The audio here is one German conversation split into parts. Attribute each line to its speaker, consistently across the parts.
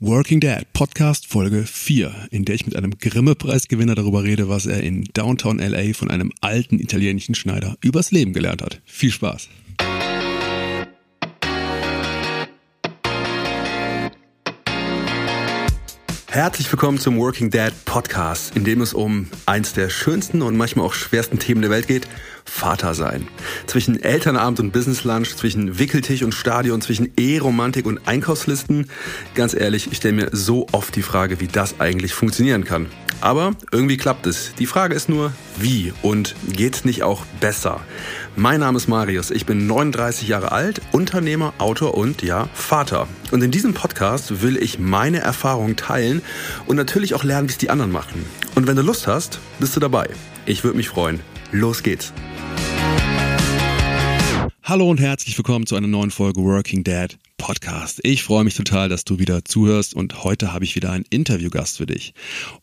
Speaker 1: Working Dad Podcast Folge 4, in der ich mit einem Grimme-Preisgewinner darüber rede, was er in Downtown LA von einem alten italienischen Schneider übers Leben gelernt hat. Viel Spaß! Herzlich willkommen zum Working Dad Podcast, in dem es um eins der schönsten und manchmal auch schwersten Themen der Welt geht, Vater sein. Zwischen Elternabend und Business Lunch, zwischen Wickeltisch und Stadion, zwischen E-Romantik und Einkaufslisten. Ganz ehrlich, ich stelle mir so oft die Frage, wie das eigentlich funktionieren kann. Aber irgendwie klappt es. Die Frage ist nur, wie und geht's nicht auch besser? Mein Name ist Marius, ich bin 39 Jahre alt, Unternehmer, Autor und ja, Vater. Und in diesem Podcast will ich meine Erfahrungen teilen und natürlich auch lernen, wie es die anderen machen. Und wenn du Lust hast, bist du dabei. Ich würde mich freuen. Los geht's. Hallo und herzlich willkommen zu einer neuen Folge Working Dad Podcast. Ich freue mich total, dass du wieder zuhörst und heute habe ich wieder einen Interviewgast für dich.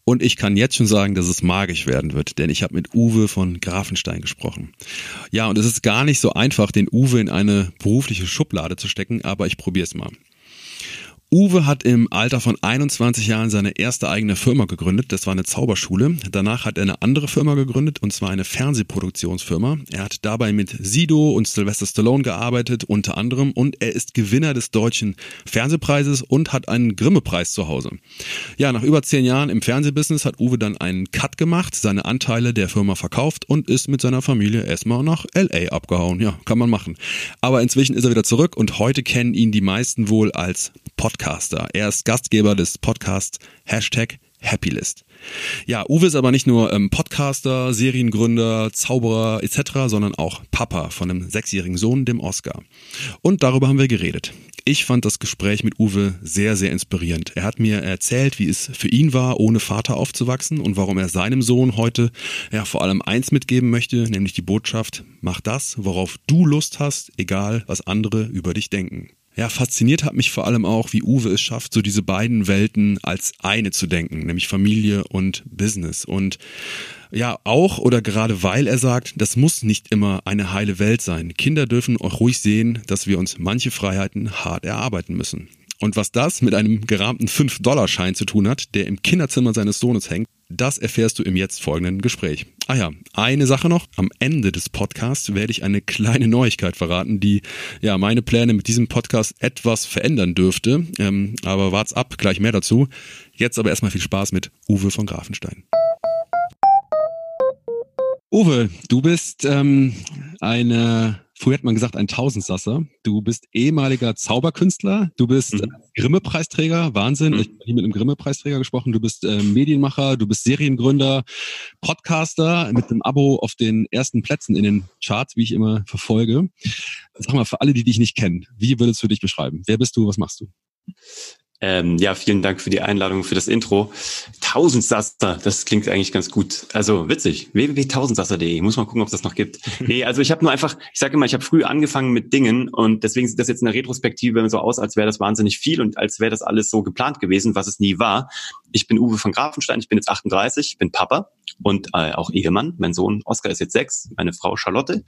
Speaker 1: Und ich kann jetzt schon sagen, dass es magisch werden wird, denn ich habe mit Uwe von Grafenstein gesprochen. Ja, und es ist gar nicht so einfach, den Uwe in eine berufliche Schublade zu stecken, aber ich probiere es mal. Uwe hat im Alter von 21 Jahren seine erste eigene Firma gegründet. Das war eine Zauberschule. Danach hat er eine andere Firma gegründet und zwar eine Fernsehproduktionsfirma. Er hat dabei mit Sido und Sylvester Stallone gearbeitet, unter anderem, und er ist Gewinner des deutschen Fernsehpreises und hat einen Grimme-Preis zu Hause. Ja, nach über zehn Jahren im Fernsehbusiness hat Uwe dann einen Cut gemacht, seine Anteile der Firma verkauft und ist mit seiner Familie erstmal nach LA abgehauen. Ja, kann man machen. Aber inzwischen ist er wieder zurück und heute kennen ihn die meisten wohl als Podcast. Podcaster. Er ist Gastgeber des Podcasts Hashtag Happylist. Ja, Uwe ist aber nicht nur ähm, Podcaster, Seriengründer, Zauberer etc., sondern auch Papa von einem sechsjährigen Sohn, dem Oscar. Und darüber haben wir geredet. Ich fand das Gespräch mit Uwe sehr, sehr inspirierend. Er hat mir erzählt, wie es für ihn war, ohne Vater aufzuwachsen und warum er seinem Sohn heute ja vor allem eins mitgeben möchte, nämlich die Botschaft, mach das, worauf du Lust hast, egal was andere über dich denken. Ja, fasziniert hat mich vor allem auch, wie Uwe es schafft, so diese beiden Welten als eine zu denken, nämlich Familie und Business. Und ja, auch oder gerade weil er sagt, das muss nicht immer eine heile Welt sein. Kinder dürfen auch ruhig sehen, dass wir uns manche Freiheiten hart erarbeiten müssen. Und was das mit einem gerahmten 5-Dollar-Schein zu tun hat, der im Kinderzimmer seines Sohnes hängt, das erfährst du im jetzt folgenden Gespräch. Ah ja, eine Sache noch. Am Ende des Podcasts werde ich eine kleine Neuigkeit verraten, die ja meine Pläne mit diesem Podcast etwas verändern dürfte. Ähm, aber wart's ab, gleich mehr dazu. Jetzt aber erstmal viel Spaß mit Uwe von Grafenstein. Uwe, du bist ähm, eine Früher hat man gesagt, ein Tausendsasser. Du bist ehemaliger Zauberkünstler, du bist mhm. Grimme-Preisträger, Wahnsinn. Mhm. Ich habe hier mit einem Grimme-Preisträger gesprochen. Du bist äh, Medienmacher, du bist Seriengründer, Podcaster mit einem Abo auf den ersten Plätzen in den Charts, wie ich immer verfolge. Sag mal, für alle, die dich nicht kennen, wie würdest du dich beschreiben? Wer bist du, was machst du?
Speaker 2: Ähm, ja, vielen Dank für die Einladung, für das Intro. Tausendsasser, das klingt eigentlich ganz gut. Also witzig, www.tausendsasser.de. Muss mal gucken, ob es das noch gibt. nee, also ich habe nur einfach, ich sage immer, ich habe früh angefangen mit Dingen und deswegen sieht das jetzt in der Retrospektive so aus, als wäre das wahnsinnig viel und als wäre das alles so geplant gewesen, was es nie war. Ich bin Uwe von Grafenstein, ich bin jetzt 38, bin Papa und äh, auch Ehemann. Mein Sohn Oskar ist jetzt sechs, meine Frau Charlotte.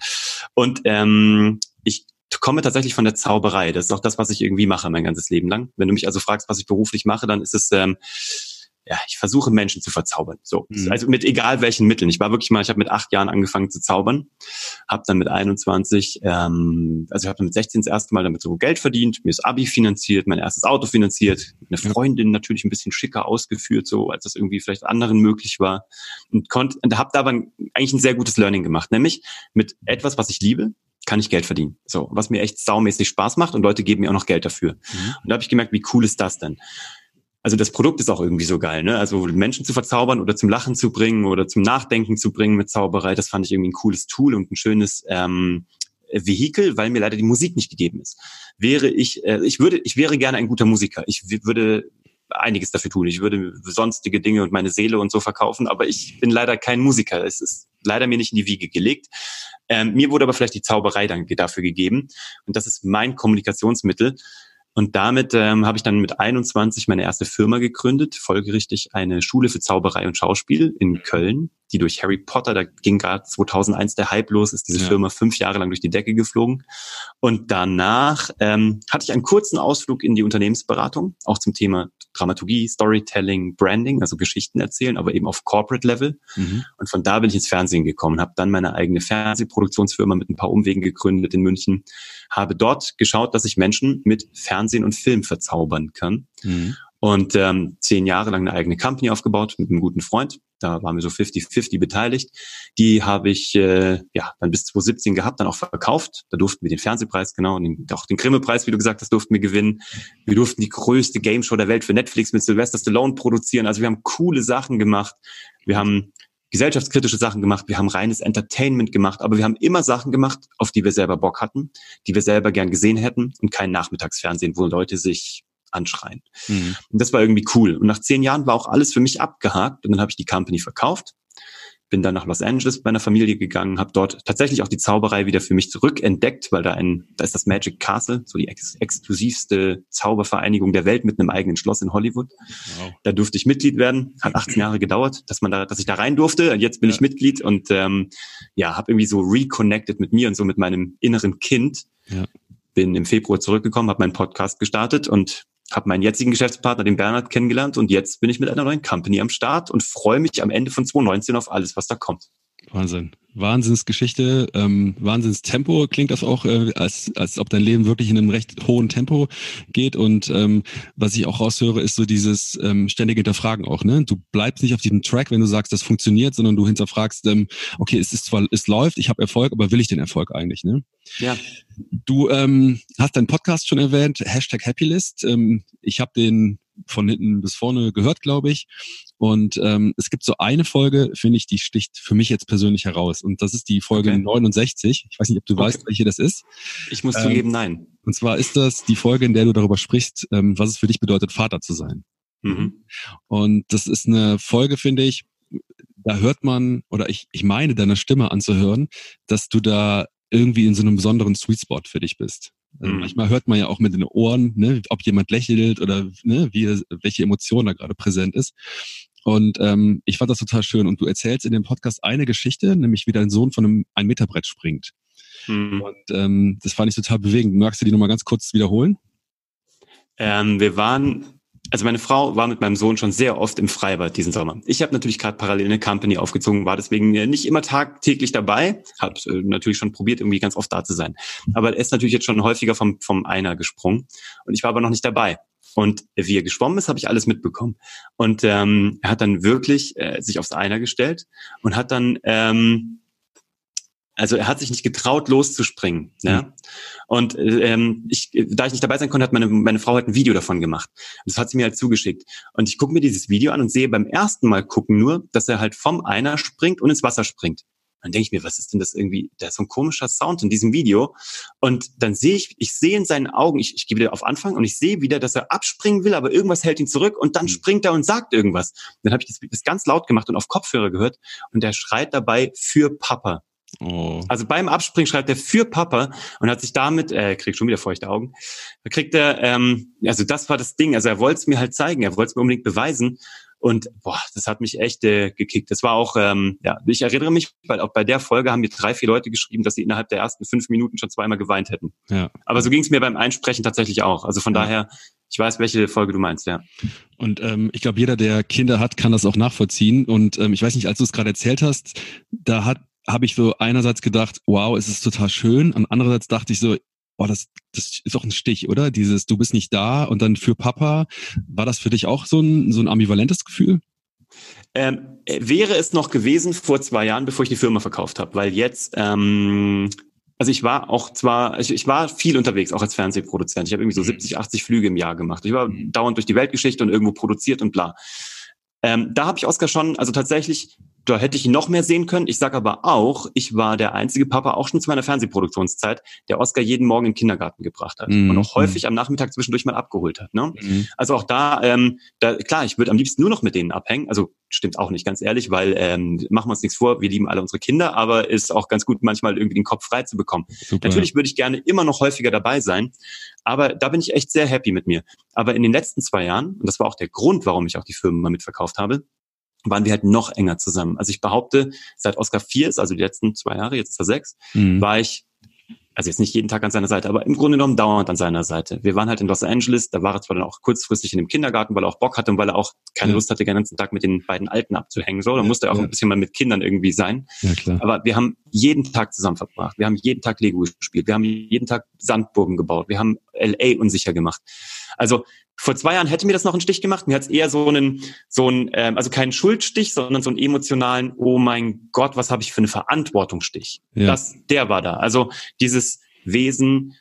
Speaker 2: Und ähm, ich komme tatsächlich von der Zauberei. Das ist auch das, was ich irgendwie mache mein ganzes Leben lang. Wenn du mich also fragst, was ich beruflich mache, dann ist es ähm, ja, ich versuche Menschen zu verzaubern. So, mhm. also mit egal welchen Mitteln. Ich war wirklich mal, ich habe mit acht Jahren angefangen zu zaubern, habe dann mit 21, ähm, also ich habe mit 16 das erste Mal damit so Geld verdient, mir das Abi finanziert, mein erstes Auto finanziert, eine Freundin natürlich ein bisschen schicker ausgeführt, so als das irgendwie vielleicht anderen möglich war und konnte, und habe dabei eigentlich ein sehr gutes Learning gemacht, nämlich mit etwas, was ich liebe, kann ich Geld verdienen. So, was mir echt saumäßig Spaß macht und Leute geben mir auch noch Geld dafür. Mhm. Und da habe ich gemerkt, wie cool ist das denn? Also das Produkt ist auch irgendwie so geil, ne? Also Menschen zu verzaubern oder zum Lachen zu bringen oder zum Nachdenken zu bringen mit Zauberei, das fand ich irgendwie ein cooles Tool und ein schönes ähm, Vehikel, weil mir leider die Musik nicht gegeben ist. Wäre ich, äh, ich würde, ich wäre gerne ein guter Musiker. Ich würde einiges dafür tun. Ich würde sonstige Dinge und meine Seele und so verkaufen, aber ich bin leider kein Musiker. Es ist leider mir nicht in die Wiege gelegt. Ähm, mir wurde aber vielleicht die Zauberei dann dafür gegeben. Und das ist mein Kommunikationsmittel. Und damit ähm, habe ich dann mit 21 meine erste Firma gegründet, folgerichtig eine Schule für Zauberei und Schauspiel in Köln, die durch Harry Potter, da ging gerade 2001 der Hype los, ist diese ja. Firma fünf Jahre lang durch die Decke geflogen. Und danach ähm, hatte ich einen kurzen Ausflug in die Unternehmensberatung, auch zum Thema Dramaturgie, Storytelling, Branding, also Geschichten erzählen, aber eben auf Corporate Level. Mhm. Und von da bin ich ins Fernsehen gekommen, habe dann meine eigene Fernsehproduktionsfirma mit ein paar Umwegen gegründet in München, habe dort geschaut, dass ich Menschen mit Fernsehen und Film verzaubern kann. Mhm und ähm, zehn Jahre lang eine eigene Company aufgebaut mit einem guten Freund. Da waren wir so 50-50 beteiligt. Die habe ich äh, ja dann bis 2017 gehabt, dann auch verkauft. Da durften wir den Fernsehpreis, genau, und den, auch den Grimme-Preis, wie du gesagt hast, durften wir gewinnen. Wir durften die größte Game Show der Welt für Netflix mit Sylvester Stallone produzieren. Also wir haben coole Sachen gemacht. Wir haben gesellschaftskritische Sachen gemacht, wir haben reines Entertainment gemacht, aber wir haben immer Sachen gemacht, auf die wir selber Bock hatten, die wir selber gern gesehen hätten und kein Nachmittagsfernsehen, wo Leute sich anschreien. Mhm. Und das war irgendwie cool. Und nach zehn Jahren war auch alles für mich abgehakt und dann habe ich die Company verkauft bin dann nach Los Angeles bei einer Familie gegangen, habe dort tatsächlich auch die Zauberei wieder für mich zurückentdeckt, weil da ein, da ist das Magic Castle, so die ex exklusivste Zaubervereinigung der Welt mit einem eigenen Schloss in Hollywood. Wow. Da durfte ich Mitglied werden, hat 18 Jahre gedauert, dass man da, dass ich da rein durfte. Und jetzt bin ja. ich Mitglied und ähm, ja, habe irgendwie so reconnected mit mir und so mit meinem inneren Kind. Ja. Bin im Februar zurückgekommen, habe meinen Podcast gestartet und habe meinen jetzigen Geschäftspartner, den Bernhard, kennengelernt und jetzt bin ich mit einer neuen Company am Start und freue mich am Ende von 2019 auf alles, was da kommt.
Speaker 1: Wahnsinn. Wahnsinnsgeschichte, ähm, Wahnsinnstempo klingt das auch, äh, als, als ob dein Leben wirklich in einem recht hohen Tempo geht. Und ähm, was ich auch raushöre, ist so dieses ähm, ständige Hinterfragen auch. Ne? Du bleibst nicht auf diesem Track, wenn du sagst, das funktioniert, sondern du hinterfragst, ähm, okay, es ist zwar, es läuft, ich habe Erfolg, aber will ich den Erfolg eigentlich? Ne?
Speaker 2: Ja.
Speaker 1: Du ähm, hast deinen Podcast schon erwähnt, Hashtag Happylist. Ähm, ich habe den von hinten bis vorne gehört, glaube ich. Und ähm, es gibt so eine Folge, finde ich, die sticht für mich jetzt persönlich heraus. Und das ist die Folge okay. 69. Ich weiß nicht, ob du okay. weißt, welche das ist.
Speaker 2: Ich muss ähm, zugeben, nein.
Speaker 1: Und zwar ist das die Folge, in der du darüber sprichst, ähm, was es für dich bedeutet, Vater zu sein. Mhm. Und das ist eine Folge, finde ich, da hört man, oder ich, ich meine deiner Stimme anzuhören, dass du da irgendwie in so einem besonderen Sweet Spot für dich bist. Also mhm. Manchmal hört man ja auch mit den Ohren, ne, ob jemand lächelt oder ne, wie, welche Emotion da gerade präsent ist. Und ähm, ich fand das total schön. Und du erzählst in dem Podcast eine Geschichte, nämlich wie dein Sohn von einem ein Meter Brett springt. Mhm. Und ähm, das fand ich total bewegend. Magst du die nochmal ganz kurz wiederholen?
Speaker 2: Ähm, wir waren also meine Frau war mit meinem Sohn schon sehr oft im Freibad diesen Sommer. Ich habe natürlich gerade parallel eine Company aufgezogen, war deswegen nicht immer tagtäglich dabei, habe äh, natürlich schon probiert, irgendwie ganz oft da zu sein. Aber er ist natürlich jetzt schon häufiger vom, vom Einer gesprungen und ich war aber noch nicht dabei. Und wie er geschwommen ist, habe ich alles mitbekommen. Und ähm, er hat dann wirklich äh, sich aufs Einer gestellt und hat dann ähm, also er hat sich nicht getraut, loszuspringen. Mhm. Ja? Und ähm, ich, da ich nicht dabei sein konnte, hat meine, meine Frau halt ein Video davon gemacht. Das hat sie mir halt zugeschickt. Und ich gucke mir dieses Video an und sehe beim ersten Mal gucken nur, dass er halt vom Einer springt und ins Wasser springt. Dann denke ich mir, was ist denn das irgendwie? Da ist so ein komischer Sound in diesem Video. Und dann sehe ich, ich sehe in seinen Augen, ich, ich gehe wieder auf Anfang und ich sehe wieder, dass er abspringen will, aber irgendwas hält ihn zurück und dann mhm. springt er und sagt irgendwas. Dann habe ich das, das ganz laut gemacht und auf Kopfhörer gehört und er schreit dabei für Papa. Oh. Also beim Abspringen schreibt er für Papa und hat sich damit, er äh, kriegt schon wieder feuchte Augen, da kriegt er, ähm, also das war das Ding, also er wollte es mir halt zeigen, er wollte es mir unbedingt beweisen und boah, das hat mich echt äh, gekickt. Das war auch, ähm, ja, ich erinnere mich, weil auch bei der Folge haben mir drei, vier Leute geschrieben, dass sie innerhalb der ersten fünf Minuten schon zweimal geweint hätten. Ja. Aber so ging es mir beim Einsprechen tatsächlich auch. Also von ja. daher, ich weiß, welche Folge du meinst, ja.
Speaker 1: Und ähm, ich glaube, jeder, der Kinder hat, kann das auch nachvollziehen. Und ähm, ich weiß nicht, als du es gerade erzählt hast, da hat habe ich so einerseits gedacht, wow, es ist total schön. Und andererseits dachte ich so, oh, das, das ist doch ein Stich, oder? Dieses, du bist nicht da und dann für Papa. War das für dich auch so ein, so ein ambivalentes Gefühl?
Speaker 2: Ähm, wäre es noch gewesen vor zwei Jahren, bevor ich die Firma verkauft habe, weil jetzt, ähm, also ich war auch zwar, ich, ich war viel unterwegs, auch als Fernsehproduzent. Ich habe irgendwie so 70, mhm. 80 Flüge im Jahr gemacht. Ich war mhm. dauernd durch die Weltgeschichte und irgendwo produziert und bla. Ähm, da habe ich Oscar schon, also tatsächlich da hätte ich noch mehr sehen können. Ich sage aber auch, ich war der einzige Papa, auch schon zu meiner Fernsehproduktionszeit, der Oscar jeden Morgen in den Kindergarten gebracht hat mm, und auch häufig mm. am Nachmittag zwischendurch mal abgeholt hat. Ne? Mm. Also auch da, ähm, da, klar, ich würde am liebsten nur noch mit denen abhängen. Also stimmt auch nicht, ganz ehrlich, weil ähm, machen wir uns nichts vor, wir lieben alle unsere Kinder, aber ist auch ganz gut, manchmal irgendwie den Kopf frei zu bekommen. Super. Natürlich würde ich gerne immer noch häufiger dabei sein, aber da bin ich echt sehr happy mit mir. Aber in den letzten zwei Jahren, und das war auch der Grund, warum ich auch die Firma mitverkauft habe, waren wir halt noch enger zusammen. Also ich behaupte, seit Oscar 4 ist, also die letzten zwei Jahre, jetzt ist er sechs, mhm. war ich also jetzt nicht jeden Tag an seiner Seite, aber im Grunde genommen dauernd an seiner Seite. Wir waren halt in Los Angeles, da war er zwar dann auch kurzfristig in dem Kindergarten, weil er auch Bock hatte und weil er auch keine ja. Lust hatte, den ganzen Tag mit den beiden Alten abzuhängen. So, da ja, musste er auch ja. ein bisschen mal mit Kindern irgendwie sein. Ja, klar. Aber wir haben jeden Tag zusammen verbracht. Wir haben jeden Tag Lego gespielt. Wir haben jeden Tag Sandburgen gebaut. Wir haben LA unsicher gemacht. Also vor zwei Jahren hätte mir das noch einen Stich gemacht. Mir hat es eher so einen, so einen, ähm, also keinen Schuldstich, sondern so einen emotionalen, oh mein Gott, was habe ich für eine Verantwortungsstich. Ja. Das, der war da. Also dieses Wesen,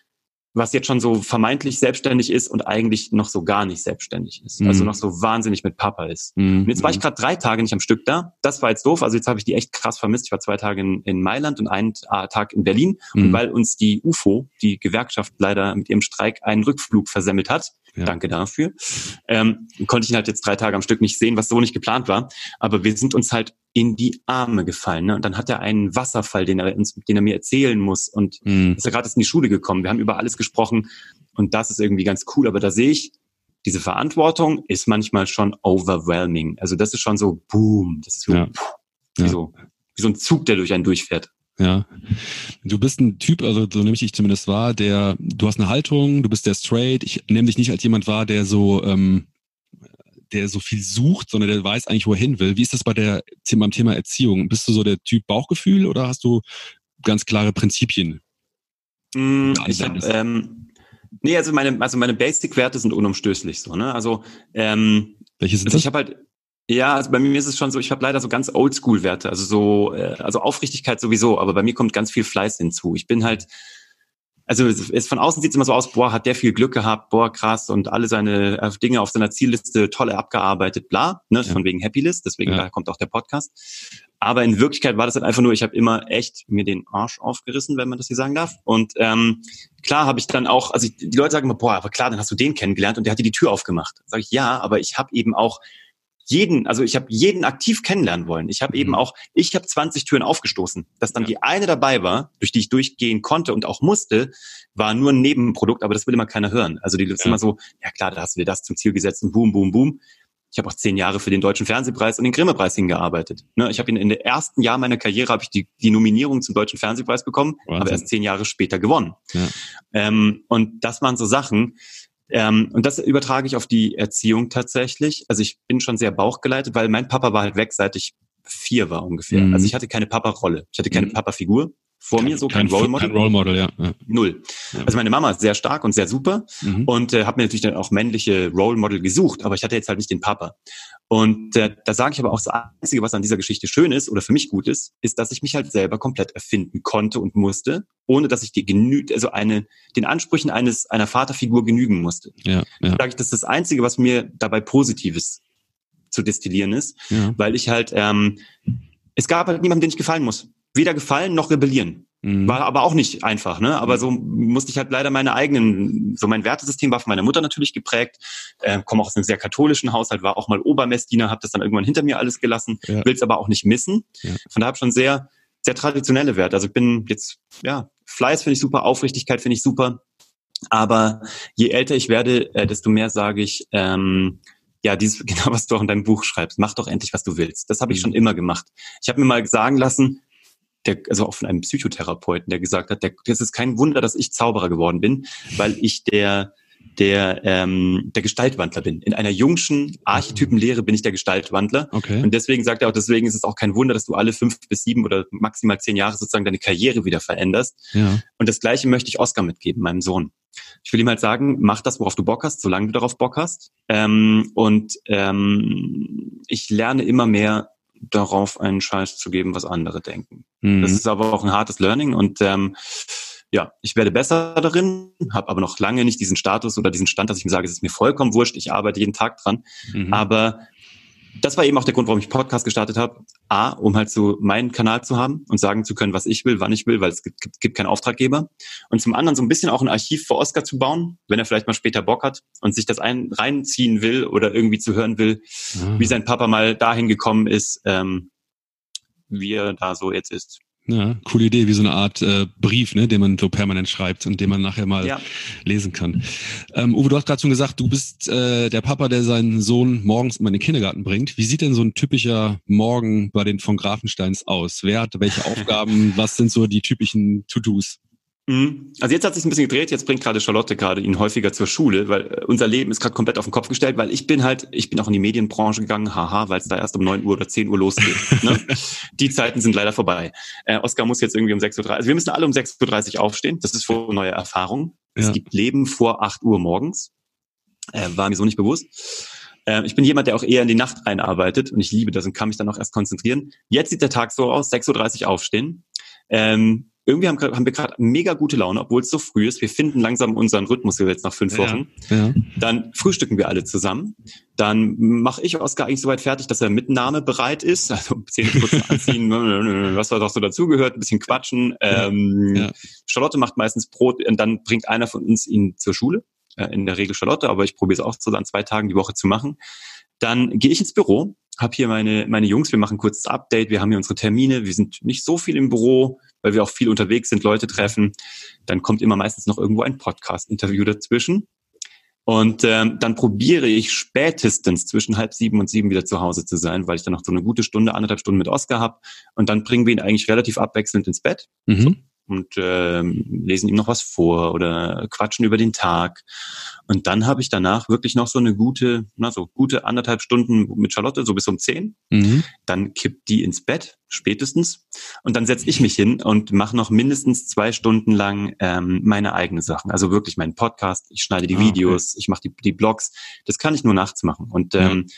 Speaker 2: was jetzt schon so vermeintlich selbstständig ist und eigentlich noch so gar nicht selbstständig ist. Also mhm. Also noch so wahnsinnig mit Papa ist. Mhm. Und jetzt war ich gerade drei Tage nicht am Stück da. Das war jetzt doof. Also jetzt habe ich die echt krass vermisst. Ich war zwei Tage in, in Mailand und einen Tag in Berlin. Mhm. Und weil uns die UFO, die Gewerkschaft, leider mit ihrem Streik einen Rückflug versemmelt hat, ja. Danke dafür. Ähm, konnte ich ihn halt jetzt drei Tage am Stück nicht sehen, was so nicht geplant war. Aber wir sind uns halt in die Arme gefallen. Ne? Und dann hat er einen Wasserfall, den er uns, den er mir erzählen muss. Und mhm. ist er gerade in die Schule gekommen. Wir haben über alles gesprochen. Und das ist irgendwie ganz cool. Aber da sehe ich, diese Verantwortung ist manchmal schon overwhelming. Also das ist schon so, boom, das ist so, ja. wie, ja. so wie so ein Zug, der durch einen durchfährt.
Speaker 1: Ja. Du bist ein Typ, also so nehme ich dich zumindest wahr, der, du hast eine Haltung, du bist der straight. Ich nehme dich nicht als jemand wahr, der so, ähm, der so viel sucht, sondern der weiß eigentlich, wo er hin will. Wie ist das bei der, beim Thema Erziehung? Bist du so der Typ Bauchgefühl oder hast du ganz klare Prinzipien?
Speaker 2: Mm, ich hab, ähm, nee, also meine, also meine Basic-Werte sind unumstößlich so, ne? Also, ähm,
Speaker 1: welche sind
Speaker 2: also ich habe halt, ja, also bei mir ist es schon so, ich habe leider so ganz Oldschool-Werte, also so, äh, also Aufrichtigkeit sowieso, aber bei mir kommt ganz viel Fleiß hinzu. Ich bin halt, also es, von außen sieht es immer so aus, boah, hat der viel Glück gehabt, boah, krass und alle seine äh, Dinge auf seiner Zielliste tolle abgearbeitet, bla, ne, ja. von wegen Happy List, deswegen ja. da kommt auch der Podcast. Aber in Wirklichkeit war das halt einfach nur, ich habe immer echt mir den Arsch aufgerissen, wenn man das hier sagen darf. Und ähm, klar habe ich dann auch, also die Leute sagen immer, boah, aber klar, dann hast du den kennengelernt und der hat dir die Tür aufgemacht. Sag ich, ja, aber ich habe eben auch jeden, also ich habe jeden aktiv kennenlernen wollen. Ich habe mhm. eben auch, ich habe 20 Türen aufgestoßen. Dass dann ja. die eine dabei war, durch die ich durchgehen konnte und auch musste, war nur ein Nebenprodukt, aber das will immer keiner hören. Also die ja. ist immer so, ja klar, da hast du dir das zum Ziel gesetzt und boom, boom, boom. Ich habe auch zehn Jahre für den Deutschen Fernsehpreis und den Grimme-Preis hingearbeitet. Ne, ich habe in, in der ersten Jahr meiner Karriere habe ich die, die Nominierung zum Deutschen Fernsehpreis bekommen, Wahnsinn. aber erst zehn Jahre später gewonnen. Ja. Ähm, und das waren so Sachen, ähm, und das übertrage ich auf die Erziehung tatsächlich. Also ich bin schon sehr bauchgeleitet, weil mein Papa war halt weg, seit ich vier war ungefähr. Mhm. Also ich hatte keine Papa-Rolle. Ich hatte keine mhm. Papa-Figur vor kein, mir, so kein, kein Role Model. Kein
Speaker 1: Role Model, ja. ja.
Speaker 2: Null. Also meine Mama ist sehr stark und sehr super mhm. und äh, habe mir natürlich dann auch männliche Role Model gesucht, aber ich hatte jetzt halt nicht den Papa. Und äh, da sage ich aber auch, das Einzige, was an dieser Geschichte schön ist oder für mich gut ist, ist, dass ich mich halt selber komplett erfinden konnte und musste, ohne dass ich die genü also eine, den Ansprüchen eines einer Vaterfigur genügen musste. Ja, ja. Sage ich, das ist das Einzige, was mir dabei Positives zu destillieren ist, ja. weil ich halt ähm, es gab halt niemanden, den ich gefallen muss weder gefallen noch rebellieren. Mhm. War aber auch nicht einfach, ne? Aber mhm. so musste ich halt leider meine eigenen, so mein Wertesystem war von meiner Mutter natürlich geprägt, äh, komme auch aus einem sehr katholischen Haushalt, war auch mal Obermessdiener, habe das dann irgendwann hinter mir alles gelassen, ja. will es aber auch nicht missen. Ja. Von daher habe ich schon sehr, sehr traditionelle Werte. Also ich bin jetzt, ja, Fleiß finde ich super, Aufrichtigkeit finde ich super. Aber je älter ich werde, äh, desto mehr sage ich, ähm, ja, dieses, genau was du auch in deinem Buch schreibst, mach doch endlich, was du willst. Das habe ich mhm. schon immer gemacht. Ich habe mir mal sagen lassen, der, also auch von einem Psychotherapeuten, der gesagt hat, der, das ist kein Wunder, dass ich Zauberer geworden bin, weil ich der der ähm, der Gestaltwandler bin. In einer jungschen Archetypenlehre bin ich der Gestaltwandler. Okay. Und deswegen sagt er auch, deswegen ist es auch kein Wunder, dass du alle fünf bis sieben oder maximal zehn Jahre sozusagen deine Karriere wieder veränderst. Ja. Und das Gleiche möchte ich Oscar mitgeben, meinem Sohn. Ich will ihm halt sagen, mach das, worauf du Bock hast, solange du darauf Bock hast. Ähm, und ähm, ich lerne immer mehr darauf einen Scheiß zu geben, was andere denken. Mhm. Das ist aber auch ein hartes Learning und ähm, ja, ich werde besser darin, habe aber noch lange nicht diesen Status oder diesen Stand, dass ich mir sage, es ist mir vollkommen wurscht, ich arbeite jeden Tag dran. Mhm. Aber das war eben auch der Grund, warum ich Podcast gestartet habe. A, um halt so meinen Kanal zu haben und sagen zu können, was ich will, wann ich will, weil es gibt, gibt, gibt keinen Auftraggeber. Und zum anderen so ein bisschen auch ein Archiv für Oscar zu bauen, wenn er vielleicht mal später Bock hat und sich das ein, reinziehen will oder irgendwie zu hören will, mhm. wie sein Papa mal dahin gekommen ist, ähm, wie er da so jetzt ist.
Speaker 1: Ja, coole Idee, wie so eine Art äh, Brief, ne, den man so permanent schreibt und den man nachher mal ja. lesen kann. Ähm, Uwe, du hast gerade schon gesagt, du bist äh, der Papa, der seinen Sohn morgens immer in den Kindergarten bringt. Wie sieht denn so ein typischer Morgen bei den von Grafensteins aus? Wer hat welche Aufgaben? was sind so die typischen To-Dos?
Speaker 2: Mhm. Also jetzt hat sich ein bisschen gedreht, jetzt bringt gerade Charlotte gerade ihn häufiger zur Schule, weil äh, unser Leben ist gerade komplett auf den Kopf gestellt, weil ich bin halt, ich bin auch in die Medienbranche gegangen, haha, weil es da erst um neun Uhr oder zehn Uhr losgeht. ne? Die Zeiten sind leider vorbei. Äh, Oskar muss jetzt irgendwie um 6.30 Uhr, also wir müssen alle um 6.30 Uhr aufstehen, das ist vor neue Erfahrung. Ja. Es gibt Leben vor acht Uhr morgens, äh, war mir so nicht bewusst. Äh, ich bin jemand, der auch eher in die Nacht einarbeitet und ich liebe das und kann mich dann auch erst konzentrieren. Jetzt sieht der Tag so aus, 6.30 Uhr aufstehen. Ähm, irgendwie haben, haben wir gerade mega gute Laune, obwohl es so früh ist. Wir finden langsam unseren Rhythmus jetzt nach fünf Wochen. Ja, ja. Dann frühstücken wir alle zusammen. Dann mache ich Oskar eigentlich soweit fertig, dass er Mitnahme bereit ist. Also Zähne putzen, anziehen, was da doch so dazugehört, ein bisschen quatschen. Ähm, ja. Charlotte macht meistens Brot und dann bringt einer von uns ihn zur Schule. Äh, in der Regel Charlotte, aber ich probiere es auch so an zwei Tagen die Woche zu machen. Dann gehe ich ins Büro, habe hier meine, meine Jungs, wir machen ein kurzes Update, wir haben hier unsere Termine, wir sind nicht so viel im Büro, weil wir auch viel unterwegs sind, Leute treffen. Dann kommt immer meistens noch irgendwo ein Podcast-Interview dazwischen. Und ähm, dann probiere ich spätestens zwischen halb sieben und sieben wieder zu Hause zu sein, weil ich dann noch so eine gute Stunde, anderthalb Stunden mit Oscar habe. Und dann bringen wir ihn eigentlich relativ abwechselnd ins Bett. Mhm. Und ähm, lesen ihm noch was vor oder quatschen über den Tag. Und dann habe ich danach wirklich noch so eine gute, na so gute anderthalb Stunden mit Charlotte, so bis um zehn. Mhm. Dann kippt die ins Bett, spätestens. Und dann setze ich mich hin und mache noch mindestens zwei Stunden lang ähm, meine eigenen Sachen. Also wirklich meinen Podcast, ich schneide die ah, Videos, okay. ich mache die, die Blogs. Das kann ich nur nachts machen. Und ähm, ja.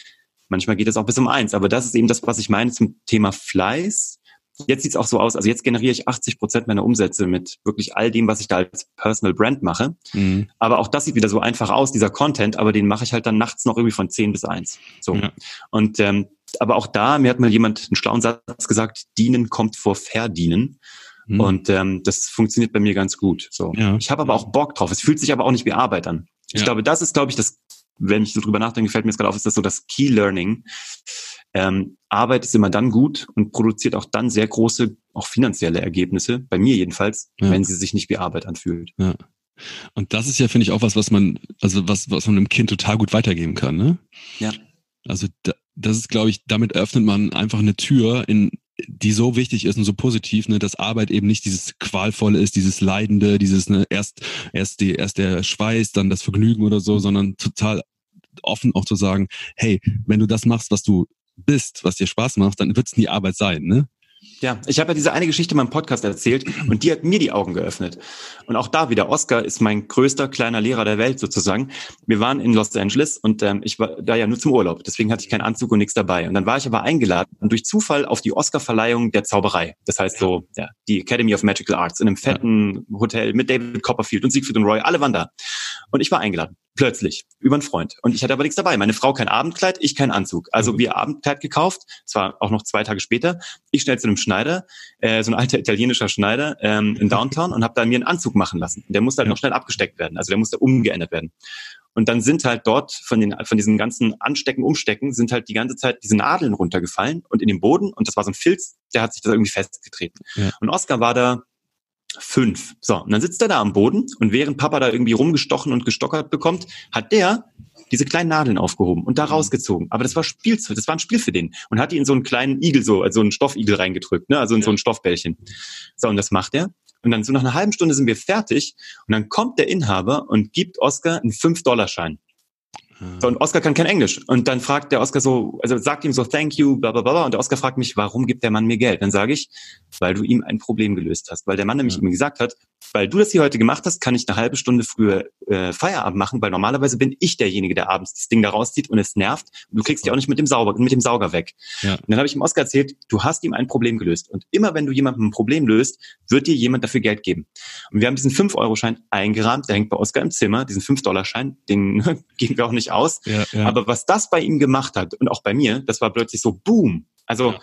Speaker 2: manchmal geht es auch bis um eins. Aber das ist eben das, was ich meine zum Thema Fleiß Jetzt sieht's auch so aus, also jetzt generiere ich 80 Prozent meiner Umsätze mit wirklich all dem, was ich da als Personal Brand mache. Mhm. Aber auch das sieht wieder so einfach aus, dieser Content, aber den mache ich halt dann nachts noch irgendwie von 10 bis 1. So. Ja. Und ähm, aber auch da, mir hat mal jemand einen schlauen Satz gesagt, dienen kommt vor verdienen. Mhm. Und ähm, das funktioniert bei mir ganz gut. So. Ja. Ich habe aber auch Bock drauf. Es fühlt sich aber auch nicht wie Arbeit an. Ich ja. glaube, das ist, glaube ich, das, wenn ich so drüber nachdenke, fällt mir jetzt gerade auf, ist das so das Key Learning ähm, Arbeit ist immer dann gut und produziert auch dann sehr große, auch finanzielle Ergebnisse, bei mir jedenfalls, ja. wenn sie sich nicht wie Arbeit anfühlt.
Speaker 1: Ja. Und das ist ja, finde ich, auch was, was man, also was, was man einem Kind total gut weitergeben kann, ne?
Speaker 2: Ja.
Speaker 1: Also da, das ist, glaube ich, damit öffnet man einfach eine Tür in, die so wichtig ist und so positiv, ne, dass Arbeit eben nicht dieses qualvolle ist, dieses Leidende, dieses ne, erst erst die erst der Schweiß, dann das Vergnügen oder so, sondern total offen auch zu sagen, hey, wenn du das machst, was du bist, was dir Spaß macht, dann wird es nie Arbeit sein, ne?
Speaker 2: Ja, ich habe ja diese eine Geschichte in meinem Podcast erzählt und die hat mir die Augen geöffnet. Und auch da wieder, Oscar ist mein größter kleiner Lehrer der Welt sozusagen. Wir waren in Los Angeles und ähm, ich war da ja nur zum Urlaub, deswegen hatte ich keinen Anzug und nichts dabei. Und dann war ich aber eingeladen und durch Zufall auf die Oscar-Verleihung der Zauberei. Das heißt so, ja, die Academy of Magical Arts in einem fetten Hotel mit David Copperfield und Siegfried und Roy, alle waren da. Und ich war eingeladen. Plötzlich. Über einen Freund. Und ich hatte aber nichts dabei. Meine Frau kein Abendkleid, ich kein Anzug. Also mhm. wir Abendkleid gekauft. Es war auch noch zwei Tage später. Ich schnell zu einem Schneider, äh, so ein alter italienischer Schneider ähm, in Downtown und habe da mir einen Anzug machen lassen. Der musste halt ja. noch schnell abgesteckt werden. Also der musste umgeändert werden. Und dann sind halt dort von den von diesen ganzen Anstecken, Umstecken sind halt die ganze Zeit diese Nadeln runtergefallen und in den Boden und das war so ein Filz, der hat sich da irgendwie festgetreten. Ja. Und Oscar war da fünf. So, und dann sitzt er da am Boden und während Papa da irgendwie rumgestochen und gestockert bekommt, hat der diese kleinen Nadeln aufgehoben und da mhm. rausgezogen. Aber das war Spiel, das war ein Spiel für den und hat die in so einen kleinen Igel so, also einen Stoffigel reingedrückt, ne, also in ja. so ein Stoffbällchen. So, und das macht er. Und dann so nach einer halben Stunde sind wir fertig und dann kommt der Inhaber und gibt Oscar einen 5-Dollar-Schein. So, und Oscar kann kein Englisch. Und dann fragt der Oscar so, also sagt ihm so, thank you, bla bla bla. Und der Oscar fragt mich, warum gibt der Mann mir Geld? Dann sage ich, weil du ihm ein Problem gelöst hast. Weil der Mann nämlich ja. ihm gesagt hat, weil du das hier heute gemacht hast, kann ich eine halbe Stunde früher äh, Feierabend machen, weil normalerweise bin ich derjenige, der abends das Ding da rauszieht und es nervt. Und du kriegst ja auch nicht mit dem Sauber, mit dem Sauger weg. Ja. Und dann habe ich ihm Oscar erzählt, du hast ihm ein Problem gelöst. Und immer wenn du jemandem ein Problem löst, wird dir jemand dafür Geld geben. Und wir haben diesen 5-Euro-Schein eingerahmt, der hängt bei Oscar im Zimmer, diesen 5-Dollar-Schein, den geben wir auch nicht aus. Ja, ja. Aber was das bei ihm gemacht hat und auch bei mir, das war plötzlich so Boom. Also ja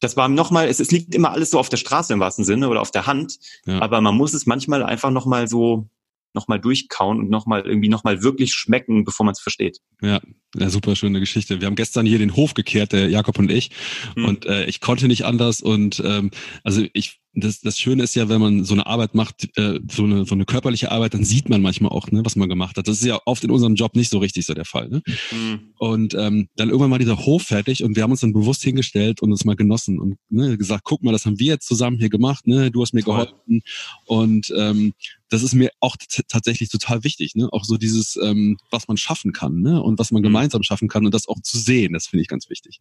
Speaker 2: das war nochmal, es, es liegt immer alles so auf der Straße im wahrsten Sinne oder auf der Hand, aber man muss es manchmal einfach nochmal so nochmal durchkauen und nochmal irgendwie nochmal wirklich schmecken, bevor man es versteht.
Speaker 1: Ja, ja, super schöne Geschichte. Wir haben gestern hier den Hof gekehrt, der Jakob und ich, hm. und äh, ich konnte nicht anders und ähm, also ich das, das Schöne ist ja, wenn man so eine Arbeit macht, äh, so, eine, so eine körperliche Arbeit, dann sieht man manchmal auch, ne, was man gemacht hat. Das ist ja oft in unserem Job nicht so richtig so der Fall. Ne? Mhm. Und ähm, dann irgendwann mal dieser Hof fertig und wir haben uns dann bewusst hingestellt und uns mal genossen und ne, gesagt, guck mal, das haben wir jetzt zusammen hier gemacht, ne? du hast mir Toll. geholfen und ähm, das ist mir auch tatsächlich total wichtig, ne? Auch so dieses, ähm, was man schaffen kann, ne? Und was man mhm. gemeinsam schaffen kann und das auch zu sehen, das finde ich ganz wichtig.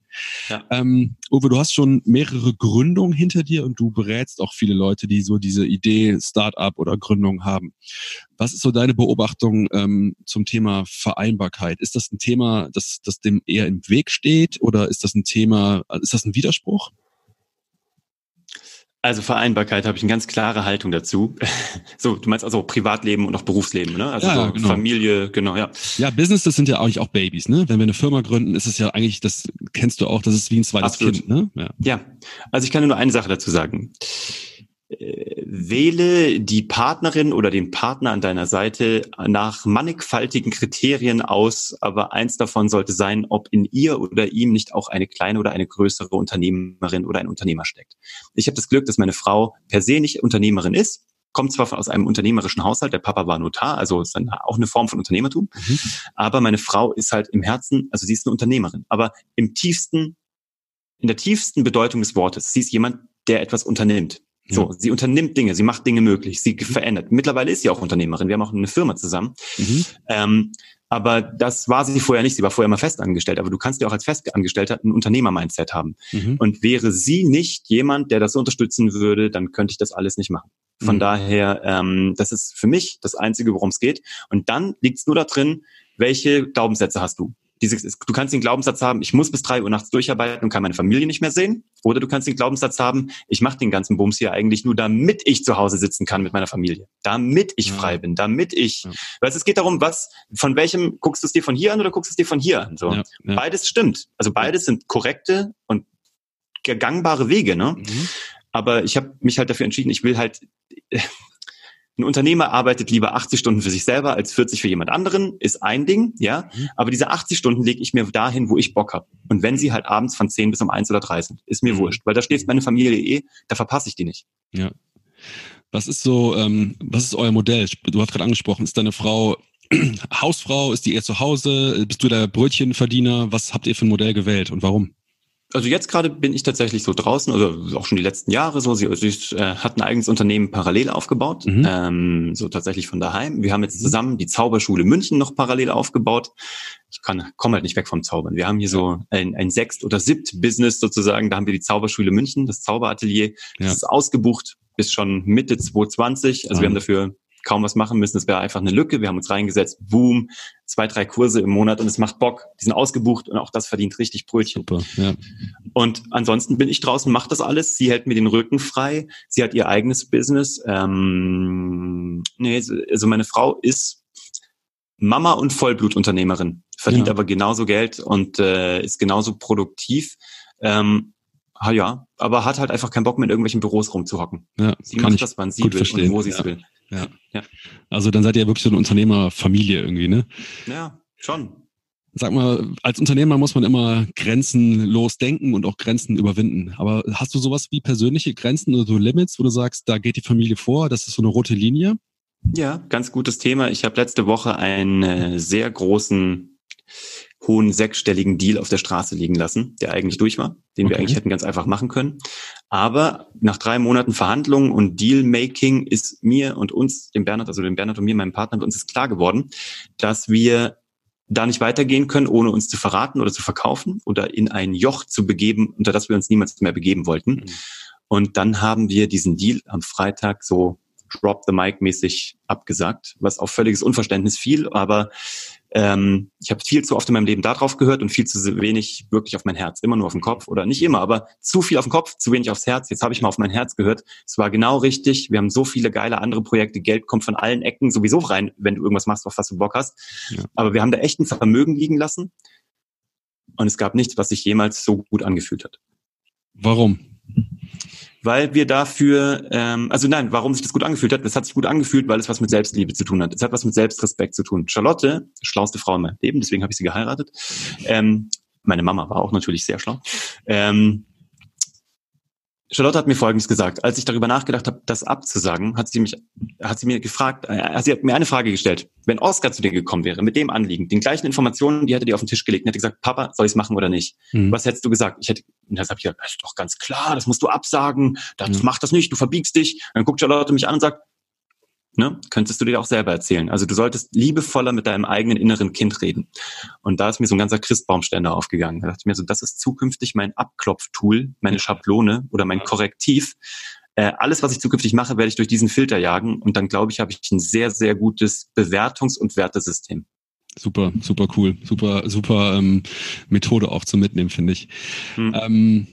Speaker 1: Ja. Ähm, Uwe, du hast schon mehrere Gründungen hinter dir und du berätst auch viele Leute, die so diese Idee Startup oder Gründung haben. Was ist so deine Beobachtung ähm, zum Thema Vereinbarkeit? Ist das ein Thema, das, das dem eher im Weg steht oder ist das ein Thema, ist das ein Widerspruch?
Speaker 2: Also Vereinbarkeit habe ich eine ganz klare Haltung dazu. so, du meinst also Privatleben und auch Berufsleben, ne? Also ja, so genau. Familie, genau, ja.
Speaker 1: Ja, Business, das sind ja eigentlich auch Babys, ne? Wenn wir eine Firma gründen, ist es ja eigentlich, das kennst du auch, das ist wie ein zweites Absolut. Kind, ne?
Speaker 2: Ja. ja, also ich kann nur eine Sache dazu sagen. Äh, wähle die Partnerin oder den Partner an deiner Seite nach mannigfaltigen Kriterien aus, aber eins davon sollte sein, ob in ihr oder ihm nicht auch eine kleine oder eine größere Unternehmerin oder ein Unternehmer steckt. Ich habe das Glück, dass meine Frau per se nicht Unternehmerin ist, kommt zwar aus einem unternehmerischen Haushalt, der Papa war Notar, also ist dann auch eine Form von Unternehmertum, mhm. aber meine Frau ist halt im Herzen, also sie ist eine Unternehmerin, aber im tiefsten, in der tiefsten Bedeutung des Wortes, sie ist jemand, der etwas unternimmt. So, ja. sie unternimmt Dinge, sie macht Dinge möglich, sie mhm. verändert. Mittlerweile ist sie auch Unternehmerin. Wir haben auch eine Firma zusammen. Mhm. Ähm, aber das war sie vorher nicht. Sie war vorher immer festangestellt. Aber du kannst ja auch als Festangestellter ein Unternehmer-Mindset haben. Mhm. Und wäre sie nicht jemand, der das unterstützen würde, dann könnte ich das alles nicht machen. Von mhm. daher, ähm, das ist für mich das Einzige, worum es geht. Und dann liegt es nur da drin, welche Glaubenssätze hast du? Dieses, du kannst den Glaubenssatz haben, ich muss bis drei Uhr nachts durcharbeiten und kann meine Familie nicht mehr sehen. Oder du kannst den Glaubenssatz haben, ich mache den ganzen Bums hier eigentlich nur, damit ich zu Hause sitzen kann mit meiner Familie. Damit ich ja. frei bin, damit ich. Ja. Weißt es geht darum, was, von welchem guckst du es dir von hier an oder guckst du es dir von hier an? So. Ja, beides stimmt. Also beides sind korrekte und gangbare Wege, ne? Mhm. Aber ich habe mich halt dafür entschieden, ich will halt ein Unternehmer arbeitet lieber 80 Stunden für sich selber als 40 für jemand anderen, ist ein Ding, ja. Mhm. Aber diese 80 Stunden lege ich mir dahin, wo ich Bock habe. Und wenn sie halt abends von 10 bis um 1 oder 3 sind, ist mir mhm. wurscht, weil da steht meine Familie eh, da verpasse ich die nicht.
Speaker 1: Ja. Was ist so, ähm, was ist euer Modell? Du hast gerade angesprochen, ist deine Frau Hausfrau, ist die eher zu Hause? Bist du der Brötchenverdiener? Was habt ihr für ein Modell gewählt und warum?
Speaker 2: Also jetzt gerade bin ich tatsächlich so draußen, also auch schon die letzten Jahre so. Sie, sie äh, hat ein eigenes Unternehmen parallel aufgebaut, mhm. ähm, so tatsächlich von daheim. Wir haben jetzt mhm. zusammen die Zauberschule München noch parallel aufgebaut. Ich kann komme halt nicht weg vom Zaubern. Wir haben hier so ein, ein Sechst- oder Siebt-Business sozusagen. Da haben wir die Zauberschule München, das Zauberatelier. Das ja. ist ausgebucht bis schon Mitte 2020. Also mhm. wir haben dafür kaum was machen müssen. Es wäre einfach eine Lücke. Wir haben uns reingesetzt, boom, zwei, drei Kurse im Monat und es macht Bock. Die sind ausgebucht und auch das verdient richtig Brötchen. Super, ja. Und ansonsten bin ich draußen, mache das alles. Sie hält mir den Rücken frei. Sie hat ihr eigenes Business. Ähm, nee, also meine Frau ist Mama und Vollblutunternehmerin, verdient ja. aber genauso Geld und äh, ist genauso produktiv. Ähm, ja, aber hat halt einfach keinen Bock mehr in irgendwelchen Büros rumzuhocken. Ja, sie macht das, wann sie will verstehen. und wo sie es ja. will.
Speaker 1: Ja. ja. Also dann seid ihr wirklich so eine Unternehmerfamilie irgendwie, ne?
Speaker 2: Ja, schon.
Speaker 1: Sag mal, als Unternehmer muss man immer grenzenlos denken und auch Grenzen überwinden. Aber hast du sowas wie persönliche Grenzen oder so Limits, wo du sagst, da geht die Familie vor, das ist so eine rote Linie?
Speaker 2: Ja, ganz gutes Thema. Ich habe letzte Woche einen äh, sehr großen hohen sechsstelligen Deal auf der Straße liegen lassen, der eigentlich durch war, den okay. wir eigentlich hätten ganz einfach machen können. Aber nach drei Monaten Verhandlungen und Dealmaking ist mir und uns, dem Bernhard, also dem Bernhard und mir, meinem Partner, uns ist klar geworden, dass wir da nicht weitergehen können, ohne uns zu verraten oder zu verkaufen oder in ein Joch zu begeben, unter das wir uns niemals mehr begeben wollten. Mhm. Und dann haben wir diesen Deal am Freitag so Drop the Mic mäßig abgesagt, was auf völliges Unverständnis fiel, aber ähm, ich habe viel zu oft in meinem Leben darauf gehört und viel zu wenig wirklich auf mein Herz. Immer nur auf den Kopf oder nicht immer, aber zu viel auf den Kopf, zu wenig aufs Herz. Jetzt habe ich mal auf mein Herz gehört. Es war genau richtig. Wir haben so viele geile andere Projekte. Geld kommt von allen Ecken sowieso rein, wenn du irgendwas machst, auf was du Bock hast. Ja. Aber wir haben da echt ein Vermögen liegen lassen. Und es gab nichts, was sich jemals so gut angefühlt hat.
Speaker 1: Warum?
Speaker 2: Weil wir dafür, ähm, also nein, warum sich das gut angefühlt hat, das hat sich gut angefühlt, weil es was mit Selbstliebe zu tun hat. Es hat was mit Selbstrespekt zu tun. Charlotte, schlauste Frau in meinem Leben, deswegen habe ich sie geheiratet. Ähm, meine Mama war auch natürlich sehr schlau. Ähm, Charlotte hat mir Folgendes gesagt. Als ich darüber nachgedacht habe, das abzusagen, hat sie mich, hat sie mir gefragt, äh, sie hat mir eine Frage gestellt. Wenn Oscar zu dir gekommen wäre, mit dem Anliegen, den gleichen Informationen, die hätte dir auf den Tisch gelegt und hätte gesagt, Papa, soll ich es machen oder nicht? Mhm. Was hättest du gesagt? Ich hätte, und das habe ich gesagt, das ist doch ganz klar, das musst du absagen, das mhm. mach das nicht, du verbiegst dich. Und dann guckt Charlotte mich an und sagt, ne, könntest du dir auch selber erzählen. Also du solltest liebevoller mit deinem eigenen inneren Kind reden. Und da ist mir so ein ganzer Christbaumständer aufgegangen. Da dachte ich mir so, das ist zukünftig mein Abklopftool, meine Schablone oder mein Korrektiv. Äh, alles, was ich zukünftig mache, werde ich durch diesen Filter jagen. Und dann glaube ich, habe ich ein sehr, sehr gutes Bewertungs- und Wertesystem.
Speaker 1: Super, super cool, super, super ähm, Methode auch zum Mitnehmen, finde ich. Hm. Ähm,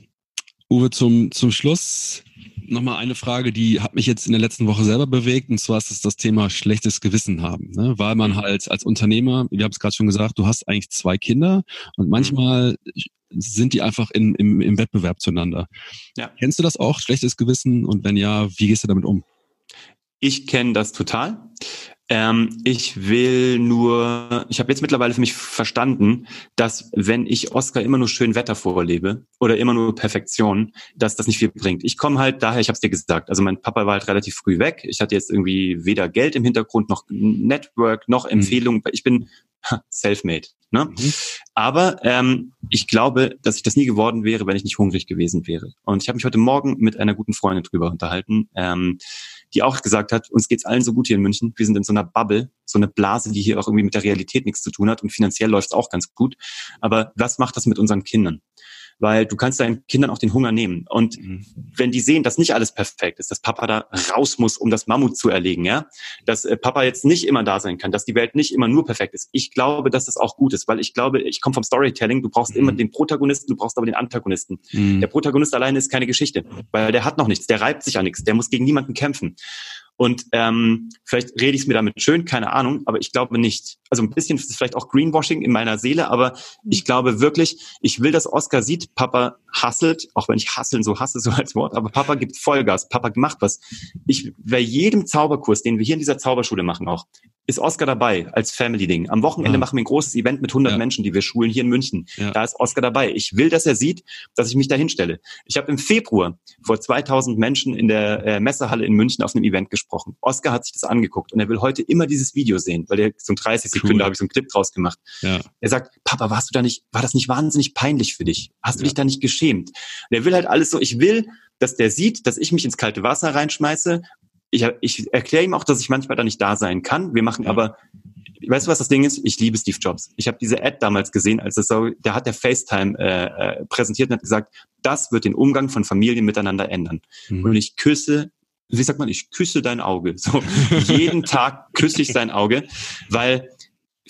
Speaker 1: Uwe, zum, zum Schluss nochmal eine Frage, die hat mich jetzt in der letzten Woche selber bewegt, und zwar ist es das Thema schlechtes Gewissen haben. Ne? Weil man mhm. halt als Unternehmer, wir haben es gerade schon gesagt, du hast eigentlich zwei Kinder und mhm. manchmal sind die einfach in, im, im Wettbewerb zueinander. Ja. Kennst du das auch, schlechtes Gewissen? Und wenn ja, wie gehst du damit um?
Speaker 2: Ich kenne das total. Ähm, ich will nur, ich habe jetzt mittlerweile für mich verstanden, dass wenn ich Oscar immer nur schön Wetter vorlebe oder immer nur Perfektion, dass das nicht viel bringt. Ich komme halt daher, ich habe es dir gesagt, also mein Papa war halt relativ früh weg. Ich hatte jetzt irgendwie weder Geld im Hintergrund noch Network noch mhm. Empfehlungen. Ich bin self-made. Ne? Mhm. Aber ähm, ich glaube, dass ich das nie geworden wäre, wenn ich nicht hungrig gewesen wäre. Und ich habe mich heute Morgen mit einer guten Freundin drüber unterhalten. Ähm, die auch gesagt hat, uns geht's allen so gut hier in München. Wir sind in so einer Bubble, so eine Blase, die hier auch irgendwie mit der Realität nichts zu tun hat und finanziell läuft's auch ganz gut. Aber was macht das mit unseren Kindern? Weil du kannst deinen Kindern auch den Hunger nehmen. Und mhm. wenn die sehen, dass nicht alles perfekt ist, dass Papa da raus muss, um das Mammut zu erlegen, ja, dass äh, Papa jetzt nicht immer da sein kann, dass die Welt nicht immer nur perfekt ist. Ich glaube, dass das auch gut ist, weil ich glaube, ich komme vom Storytelling, du brauchst mhm. immer den Protagonisten, du brauchst aber den Antagonisten. Mhm. Der Protagonist alleine ist keine Geschichte, weil der hat noch nichts, der reibt sich an nichts, der muss gegen niemanden kämpfen. Und ähm, vielleicht rede ich es mir damit schön, keine Ahnung, aber ich glaube nicht. Also ein bisschen ist vielleicht auch Greenwashing in meiner Seele, aber mhm. ich glaube wirklich, ich will, dass Oscar sieht, Papa hasselt, auch wenn ich hasseln so hasse, so als Wort, aber Papa gibt Vollgas, Papa macht was. Ich, bei jedem Zauberkurs, den wir hier in dieser Zauberschule machen auch, ist Oscar dabei als Family-Ding. Am Wochenende ja. machen wir ein großes Event mit 100 ja. Menschen, die wir schulen hier in München. Ja. Da ist Oscar dabei. Ich will, dass er sieht, dass ich mich da hinstelle. Ich habe im Februar vor 2000 Menschen in der äh, Messehalle in München auf einem Event gesprochen. Oscar hat sich das angeguckt und er will heute immer dieses Video sehen, weil er so ein 30 Da habe ich so einen Clip draus gemacht. Er sagt, Papa, warst du da nicht, war das nicht wahnsinnig peinlich für dich? Hast du dich da nicht geschämt? Und er will halt alles so, ich will, dass der sieht, dass ich mich ins kalte Wasser reinschmeiße ich, ich erkläre ihm auch, dass ich manchmal da nicht da sein kann. Wir machen aber, weißt du, was das Ding ist? Ich liebe Steve Jobs. Ich habe diese Ad damals gesehen, als es so, der hat der FaceTime äh, äh, präsentiert und hat gesagt, das wird den Umgang von Familien miteinander ändern. Mhm. Und ich küsse wie sagt man, ich küsse dein Auge. So jeden Tag küsse ich sein Auge, weil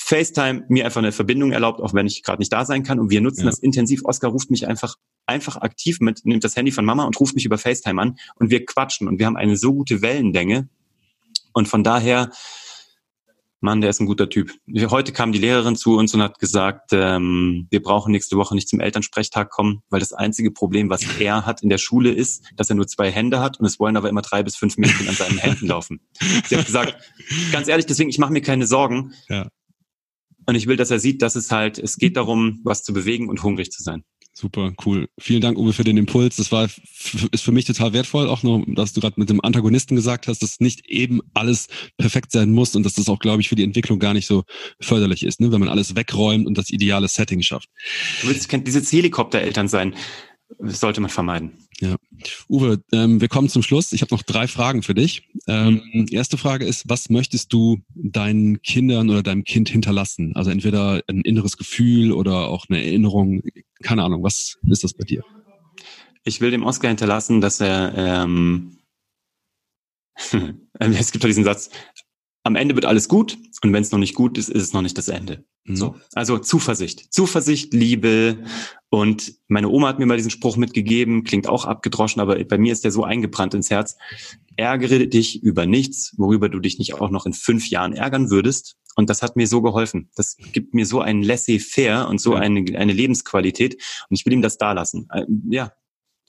Speaker 2: FaceTime mir einfach eine Verbindung erlaubt, auch wenn ich gerade nicht da sein kann. Und wir nutzen ja. das intensiv. Oscar ruft mich einfach, einfach aktiv mit, nimmt das Handy von Mama und ruft mich über FaceTime an und wir quatschen und wir haben eine so gute Wellenlänge. Und von daher, Mann, der ist ein guter Typ. Heute kam die Lehrerin zu uns und hat gesagt, ähm, wir brauchen nächste Woche nicht zum Elternsprechtag kommen, weil das einzige Problem, was er hat in der Schule ist, dass er nur zwei Hände hat und es wollen aber immer drei bis fünf Mädchen an seinen Händen laufen. Sie hat gesagt, ganz ehrlich, deswegen, ich mache mir keine Sorgen. Ja. Und ich will, dass er sieht, dass es halt, es geht darum, was zu bewegen und hungrig zu sein.
Speaker 1: Super, cool. Vielen Dank, Uwe, für den Impuls. Das war ist für mich total wertvoll, auch nur, dass du gerade mit dem Antagonisten gesagt hast, dass nicht eben alles perfekt sein muss und dass das auch, glaube ich, für die Entwicklung gar nicht so förderlich ist, ne? wenn man alles wegräumt und das ideale Setting schafft.
Speaker 2: Du willst dieses Helikoptereltern sein. Das sollte man vermeiden.
Speaker 1: Ja. Uwe, ähm, wir kommen zum Schluss. Ich habe noch drei Fragen für dich. Ähm, mhm. Erste Frage ist, was möchtest du deinen Kindern oder deinem Kind hinterlassen? Also entweder ein inneres Gefühl oder auch eine Erinnerung. Keine Ahnung, was ist das bei dir?
Speaker 2: Ich will dem Oscar hinterlassen, dass er ähm, es gibt doch diesen Satz, am Ende wird alles gut und wenn es noch nicht gut ist, ist es noch nicht das Ende. Mhm. So, also Zuversicht, Zuversicht, Liebe und meine Oma hat mir mal diesen Spruch mitgegeben, klingt auch abgedroschen, aber bei mir ist der so eingebrannt ins Herz. Ärgere dich über nichts, worüber du dich nicht auch noch in fünf Jahren ärgern würdest. Und das hat mir so geholfen. Das gibt mir so ein laissez-faire und so eine, eine Lebensqualität. Und ich will ihm das da lassen. Äh, ja.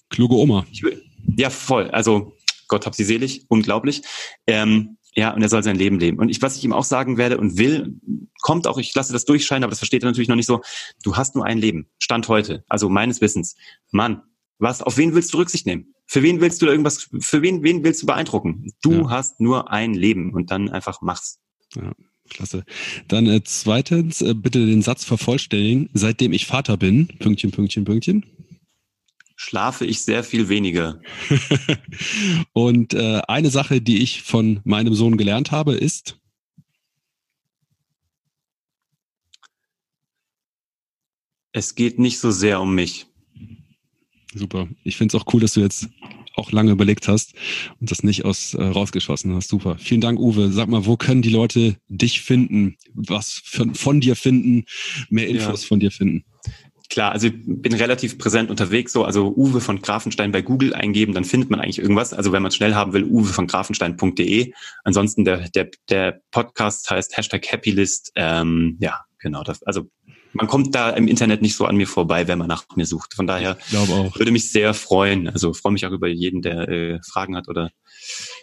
Speaker 1: Kluge Oma.
Speaker 2: Will, ja, voll. Also Gott hab sie selig, unglaublich. Ähm, ja, und er soll sein Leben leben. Und ich, was ich ihm auch sagen werde und will, kommt auch, ich lasse das durchscheinen, aber das versteht er natürlich noch nicht so. Du hast nur ein Leben. Stand heute. Also meines Wissens. Mann, Was, auf wen willst du Rücksicht nehmen? Für wen willst du irgendwas, für wen, wen willst du beeindrucken? Du ja. hast nur ein Leben und dann einfach mach's.
Speaker 1: Ja. Klasse. Dann äh, zweitens, äh, bitte den Satz vervollständigen. Seitdem ich Vater bin, Pünktchen, Pünktchen, Pünktchen.
Speaker 2: Schlafe ich sehr viel weniger.
Speaker 1: und äh, eine Sache, die ich von meinem Sohn gelernt habe, ist.
Speaker 2: Es geht nicht so sehr um mich.
Speaker 1: Super. Ich finde es auch cool, dass du jetzt auch lange überlegt hast und das nicht aus äh, rausgeschossen hast. Super. Vielen Dank, Uwe. Sag mal, wo können die Leute dich finden, was von, von dir finden, mehr Infos ja. von dir finden?
Speaker 2: Klar, also ich bin relativ präsent unterwegs, so also Uwe von Grafenstein bei Google eingeben, dann findet man eigentlich irgendwas. Also wenn man schnell haben will, uwe von grafenstein.de. Ansonsten der, der, der Podcast heißt Hashtag Happylist. Ähm, ja, genau. Das, also man kommt da im Internet nicht so an mir vorbei, wenn man nach mir sucht. Von daher würde mich sehr freuen. Also freue mich auch über jeden, der äh, Fragen hat oder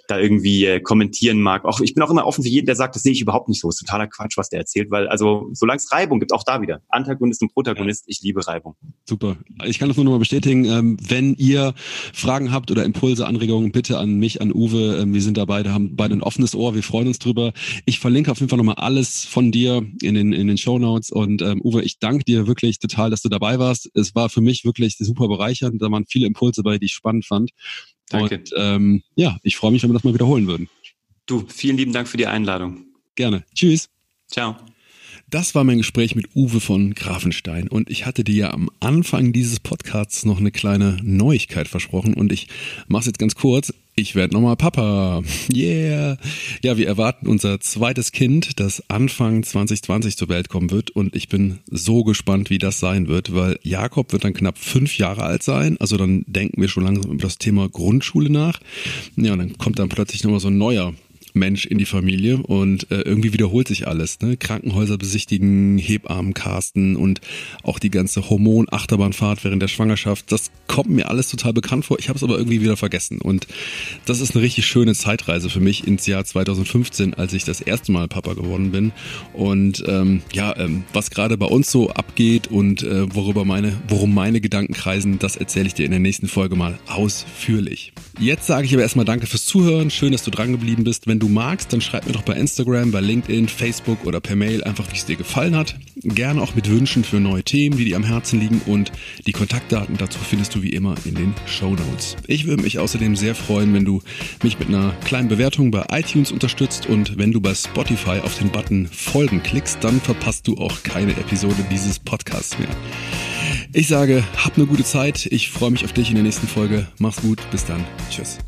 Speaker 2: da irgendwie äh, kommentieren mag. Auch ich bin auch immer offen für jeden, der sagt, das sehe ich überhaupt nicht so. Ist totaler Quatsch, was der erzählt, weil also solange es Reibung gibt, auch da wieder Antagonist und Protagonist, ich liebe Reibung.
Speaker 1: Super. Ich kann das nur noch mal bestätigen. Ähm, wenn ihr Fragen habt oder Impulse, Anregungen, bitte an mich, an Uwe. Ähm, wir sind da beide, haben beide ein offenes Ohr. Wir freuen uns drüber. Ich verlinke auf jeden Fall noch mal alles von dir in den in den Show Notes und ähm, Uwe, ich danke dir wirklich total, dass du dabei warst. Es war für mich wirklich super bereichernd. Da waren viele Impulse bei, die ich spannend fand. Danke. Und ähm, ja, ich freue mich, wenn wir das mal wiederholen würden.
Speaker 2: Du, vielen lieben Dank für die Einladung.
Speaker 1: Gerne. Tschüss.
Speaker 2: Ciao.
Speaker 1: Das war mein Gespräch mit Uwe von Grafenstein und ich hatte dir ja am Anfang dieses Podcasts noch eine kleine Neuigkeit versprochen und ich mache es jetzt ganz kurz. Ich werde nochmal Papa. Yeah. Ja, wir erwarten unser zweites Kind, das Anfang 2020 zur Welt kommen wird und ich bin so gespannt, wie das sein wird, weil Jakob wird dann knapp fünf Jahre alt sein. Also dann denken wir schon langsam über das Thema Grundschule nach. Ja, und dann kommt dann plötzlich nochmal so ein neuer Mensch in die Familie und äh, irgendwie wiederholt sich alles. Ne? Krankenhäuser besichtigen, Hebammen casten und auch die ganze Hormon-Achterbahnfahrt während der Schwangerschaft. Das kommt mir alles total bekannt vor. Ich habe es aber irgendwie wieder vergessen. Und das ist eine richtig schöne Zeitreise für mich ins Jahr 2015, als ich das erste Mal Papa geworden bin. Und ähm, ja, ähm, was gerade bei uns so abgeht und äh, worüber meine, worum meine Gedanken kreisen, das erzähle ich dir in der nächsten Folge mal ausführlich. Jetzt sage ich aber erstmal Danke fürs Zuhören. Schön, dass du dran geblieben bist. Wenn magst, dann schreib mir doch bei Instagram, bei LinkedIn, Facebook oder per Mail einfach, wie es dir gefallen hat. Gerne auch mit Wünschen für neue Themen, die dir am Herzen liegen und die Kontaktdaten dazu findest du wie immer in den Show Notes. Ich würde mich außerdem sehr freuen, wenn du mich mit einer kleinen Bewertung bei iTunes unterstützt und wenn du bei Spotify auf den Button Folgen klickst, dann verpasst du auch keine Episode dieses Podcasts mehr. Ich sage, hab eine gute Zeit. Ich freue mich auf dich in der nächsten Folge. Mach's gut. Bis dann. Tschüss.